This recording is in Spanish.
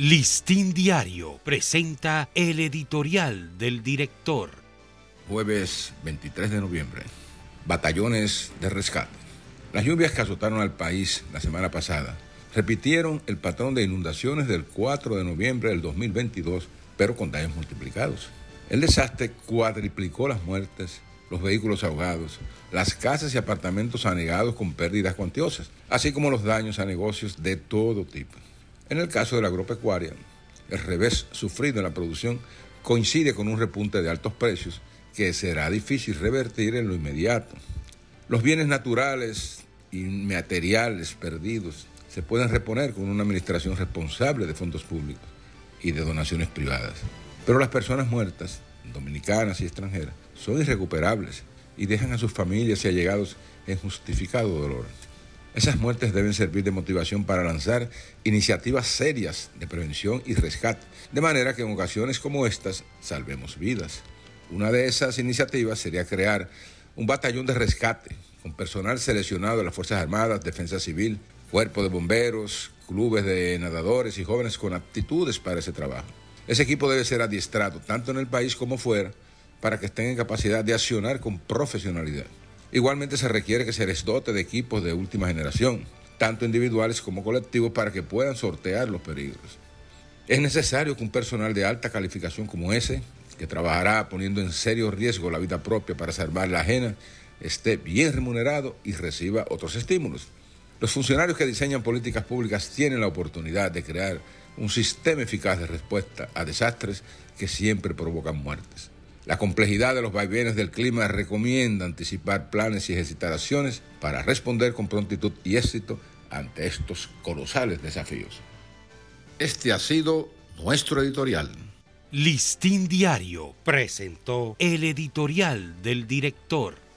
Listín Diario presenta el editorial del director. Jueves 23 de noviembre. Batallones de rescate. Las lluvias que azotaron al país la semana pasada repitieron el patrón de inundaciones del 4 de noviembre del 2022, pero con daños multiplicados. El desastre cuadriplicó las muertes, los vehículos ahogados, las casas y apartamentos anegados con pérdidas cuantiosas, así como los daños a negocios de todo tipo. En el caso de la agropecuaria, el revés sufrido en la producción coincide con un repunte de altos precios que será difícil revertir en lo inmediato. Los bienes naturales y materiales perdidos se pueden reponer con una administración responsable de fondos públicos y de donaciones privadas. Pero las personas muertas, dominicanas y extranjeras, son irrecuperables y dejan a sus familias y allegados en justificado dolor. Esas muertes deben servir de motivación para lanzar iniciativas serias de prevención y rescate, de manera que en ocasiones como estas salvemos vidas. Una de esas iniciativas sería crear un batallón de rescate con personal seleccionado de las Fuerzas Armadas, Defensa Civil, Cuerpo de Bomberos, clubes de nadadores y jóvenes con aptitudes para ese trabajo. Ese equipo debe ser adiestrado tanto en el país como fuera para que estén en capacidad de accionar con profesionalidad. Igualmente se requiere que se les dote de equipos de última generación, tanto individuales como colectivos, para que puedan sortear los peligros. Es necesario que un personal de alta calificación como ese, que trabajará poniendo en serio riesgo la vida propia para salvar la ajena, esté bien remunerado y reciba otros estímulos. Los funcionarios que diseñan políticas públicas tienen la oportunidad de crear un sistema eficaz de respuesta a desastres que siempre provocan muertes. La complejidad de los vaivenes del clima recomienda anticipar planes y ejercitaciones para responder con prontitud y éxito ante estos colosales desafíos. Este ha sido nuestro editorial. Listín Diario presentó el editorial del director.